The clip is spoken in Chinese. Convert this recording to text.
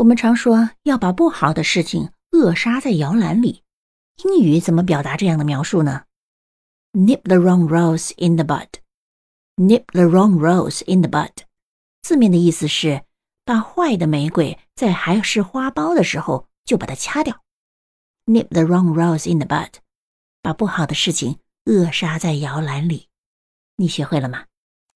我们常说要把不好的事情扼杀在摇篮里英语怎么表达这样的描述呢？Nip the wrong rose in the bud. Nip the wrong rose in the bud. 字面的意思是把坏的玫瑰在还是花苞的时候就把它掐掉。Nip the wrong rose in the bud. 把不好的事情扼杀在摇篮里。你学会了吗？